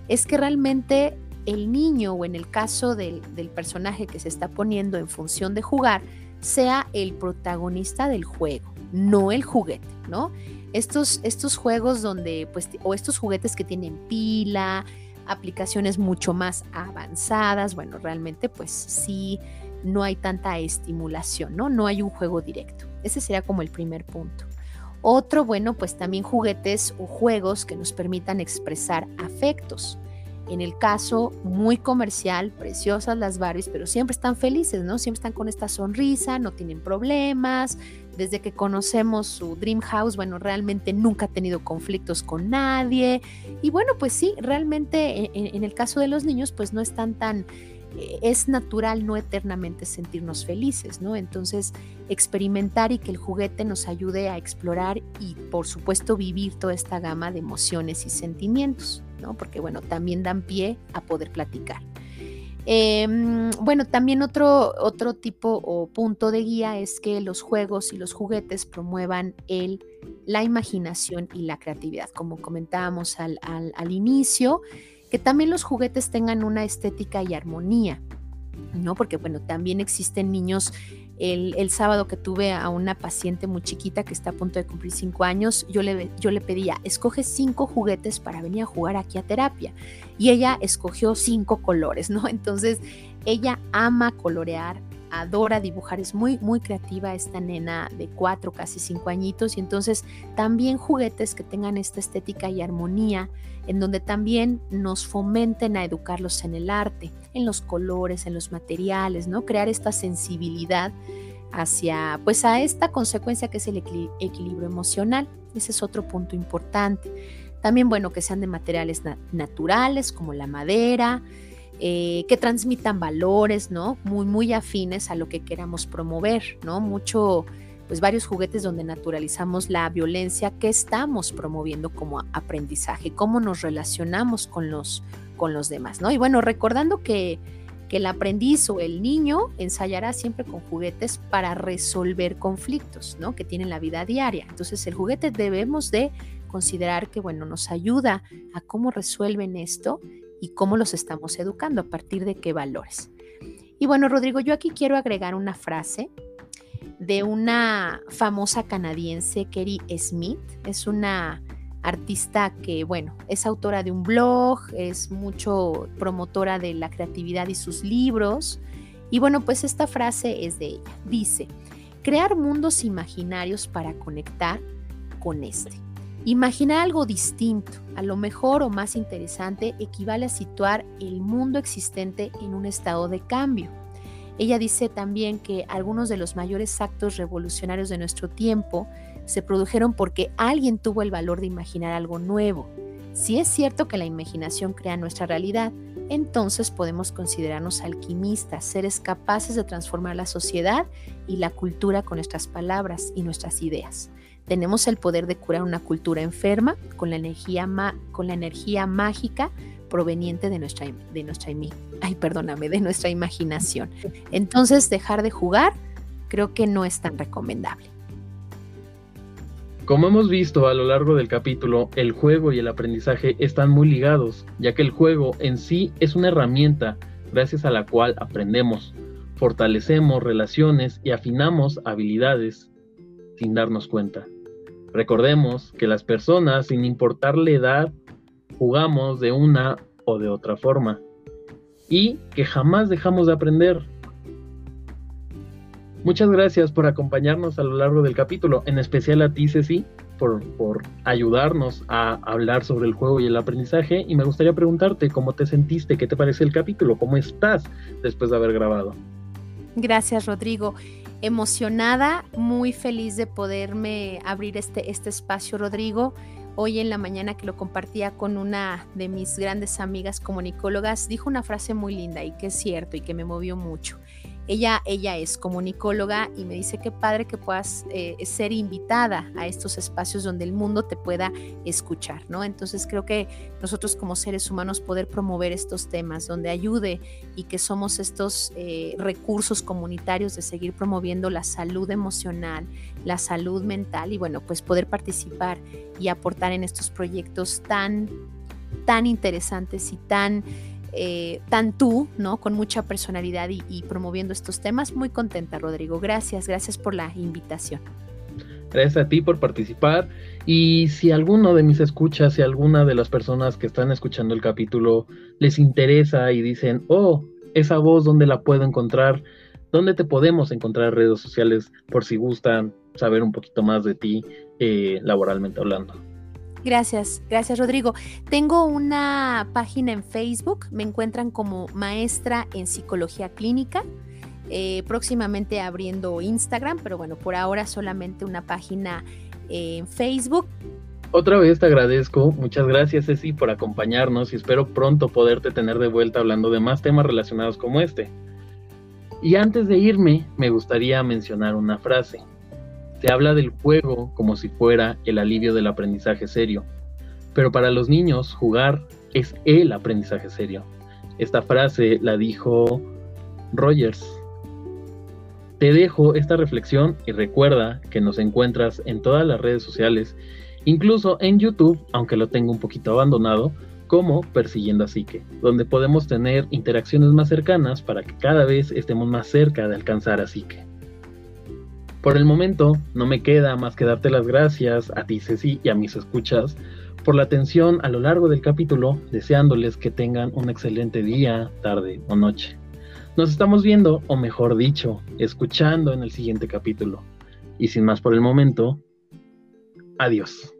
Es que realmente el niño o en el caso del, del personaje que se está poniendo en función de jugar, sea el protagonista del juego, no el juguete, ¿no? estos, estos juegos donde, pues, o estos juguetes que tienen pila, aplicaciones mucho más avanzadas, bueno, realmente pues sí, no hay tanta estimulación, ¿no? No hay un juego directo. Ese sería como el primer punto. Otro, bueno, pues también juguetes o juegos que nos permitan expresar afectos. En el caso muy comercial, preciosas las Barbies, pero siempre están felices, ¿no? Siempre están con esta sonrisa, no tienen problemas. Desde que conocemos su Dream House, bueno, realmente nunca ha tenido conflictos con nadie. Y bueno, pues sí, realmente en, el caso de los niños, pues no están tan eh, es natural no eternamente sentirnos felices, ¿no? Entonces, experimentar y que el juguete nos ayude a explorar y, por supuesto, vivir toda esta gama de emociones y sentimientos. Porque bueno, también dan pie a poder platicar. Em, bueno, también otro, otro tipo o punto de guía es que los juegos y los juguetes promuevan el, la imaginación y la creatividad, como comentábamos al, al inicio, que también los juguetes tengan una estética y armonía, ¿no? Porque bueno, también existen niños el, sábado que tuve a una paciente muy chiquita que está a punto de cumplir cinco años, yo le, yo le pedía, escoge cinco juguetes para venir a jugar aquí a terapia. Y ella escogió cinco colores, ¿no? Entonces, ella ama colorear, adora dibujar, es muy, muy creativa esta nena de cuatro, casi cinco añitos, y entonces también juguetes que tengan esta estética y armonía, en donde también nos fomenten a educarlos en el arte, en los colores, en los materiales, ¿no? Crear esta sensibilidad hacia, pues a esta consecuencia que es el equilibrio emocional. Ese es otro punto importante. También, bueno, que sean de materiales naturales como la madera, eh, que transmitan valores, ¿no? Muy, muy afines a lo que queramos promover, ¿no? Mucho, pues varios juguetes donde naturalizamos la violencia que estamos promoviendo como aprendizaje, cómo nos relacionamos con los, con los demás, ¿no? Y bueno, recordando que, que el aprendiz o el niño ensayará siempre con juguetes para resolver conflictos, ¿no? Que tienen la vida diaria. Entonces, el juguete debemos de considerar que, bueno, nos ayuda a cómo resuelven esto y cómo los estamos educando, a partir de qué valores. Y bueno, Rodrigo, yo aquí quiero agregar una frase de una famosa canadiense, Kerry Smith. Es una artista que, bueno, es autora de un blog, es mucho promotora de la creatividad y sus libros. Y bueno, pues esta frase es de ella. Dice, crear mundos imaginarios para conectar con este. Imaginar algo distinto, a lo mejor o más interesante, equivale a situar el mundo existente en un estado de cambio. Ella dice también que algunos de los mayores actos revolucionarios de nuestro tiempo se produjeron porque alguien tuvo el valor de imaginar algo nuevo. Si es cierto que la imaginación crea nuestra realidad, entonces podemos considerarnos alquimistas, seres capaces de transformar la sociedad y la cultura con nuestras palabras y nuestras ideas. Tenemos el poder de curar una cultura enferma con la energía, con la energía mágica proveniente de nuestra, de nuestra, ay, perdóname, de nuestra imaginación. Entonces, dejar de jugar creo que no es tan recomendable. Como hemos visto a lo largo del capítulo, el juego y el aprendizaje están muy ligados, ya que el juego en sí es una herramienta gracias a la cual aprendemos, fortalecemos relaciones y afinamos habilidades sin darnos cuenta. Recordemos que las personas, sin importar la edad, jugamos de una o de otra forma y que jamás dejamos de aprender. Muchas gracias por acompañarnos a lo largo del capítulo, en especial a ti, Ceci, por, por, ayudarnos a hablar sobre el juego y el aprendizaje. Y me gustaría preguntarte cómo te sentiste, qué te parece el capítulo, cómo estás después de haber grabado. Gracias, Rodrigo emocionada, muy feliz de poderme abrir este, este espacio, Rodrigo. Hoy en la mañana que lo compartía con una de mis grandes amigas comunicólogas, dijo una frase muy linda y que es cierto y que me movió mucho. Ella, ella es comunicóloga y me dice qué padre que puedas eh, ser invitada a estos espacios donde el mundo te pueda escuchar, ¿no? Entonces creo que nosotros como seres humanos poder promover estos temas donde ayude y que somos estos eh, recursos comunitarios de seguir promoviendo la salud emocional, la salud mental y bueno, pues poder participar y aportar en estos proyectos tan, tan interesantes y tan eh, tan tú, ¿no? Con mucha personalidad y, promoviendo estos temas. Muy contenta, Rodrigo. Gracias, gracias por la invitación. Gracias a ti por participar. Y si alguno de mis escuchas, si alguna de las personas que están escuchando el capítulo les interesa y dicen, oh, esa voz, ¿dónde la puedo encontrar? ¿Dónde te podemos encontrar en redes sociales por si gustan saber un poquito más de ti eh, laboralmente hablando? Gracias, gracias Rodrigo. Tengo una página en Facebook, me encuentran como maestra en psicología clínica. Eh, próximamente abriendo Instagram, pero bueno, por ahora solamente una página en Facebook. Otra vez te agradezco, muchas gracias Ceci por acompañarnos y espero pronto poderte tener de vuelta hablando de más temas relacionados como este. Y antes de irme, me gustaría mencionar una frase. Se habla del juego como si fuera el alivio del aprendizaje serio, pero para los niños jugar es el aprendizaje serio. Esta frase la dijo Rogers. Te dejo esta reflexión y recuerda que nos encuentras en todas las redes sociales, incluso en YouTube, aunque lo tengo un poquito abandonado, como Persiguiendo a Psique, donde podemos tener interacciones más cercanas para que cada vez estemos más cerca de alcanzar a Psique. Por el momento, no me queda más que darte las gracias a ti, Ceci, y a mis escuchas por la atención a lo largo del capítulo, deseándoles que tengan un excelente día, tarde o noche. Nos estamos viendo, o mejor dicho, escuchando en el siguiente capítulo. Y sin más por el momento, adiós.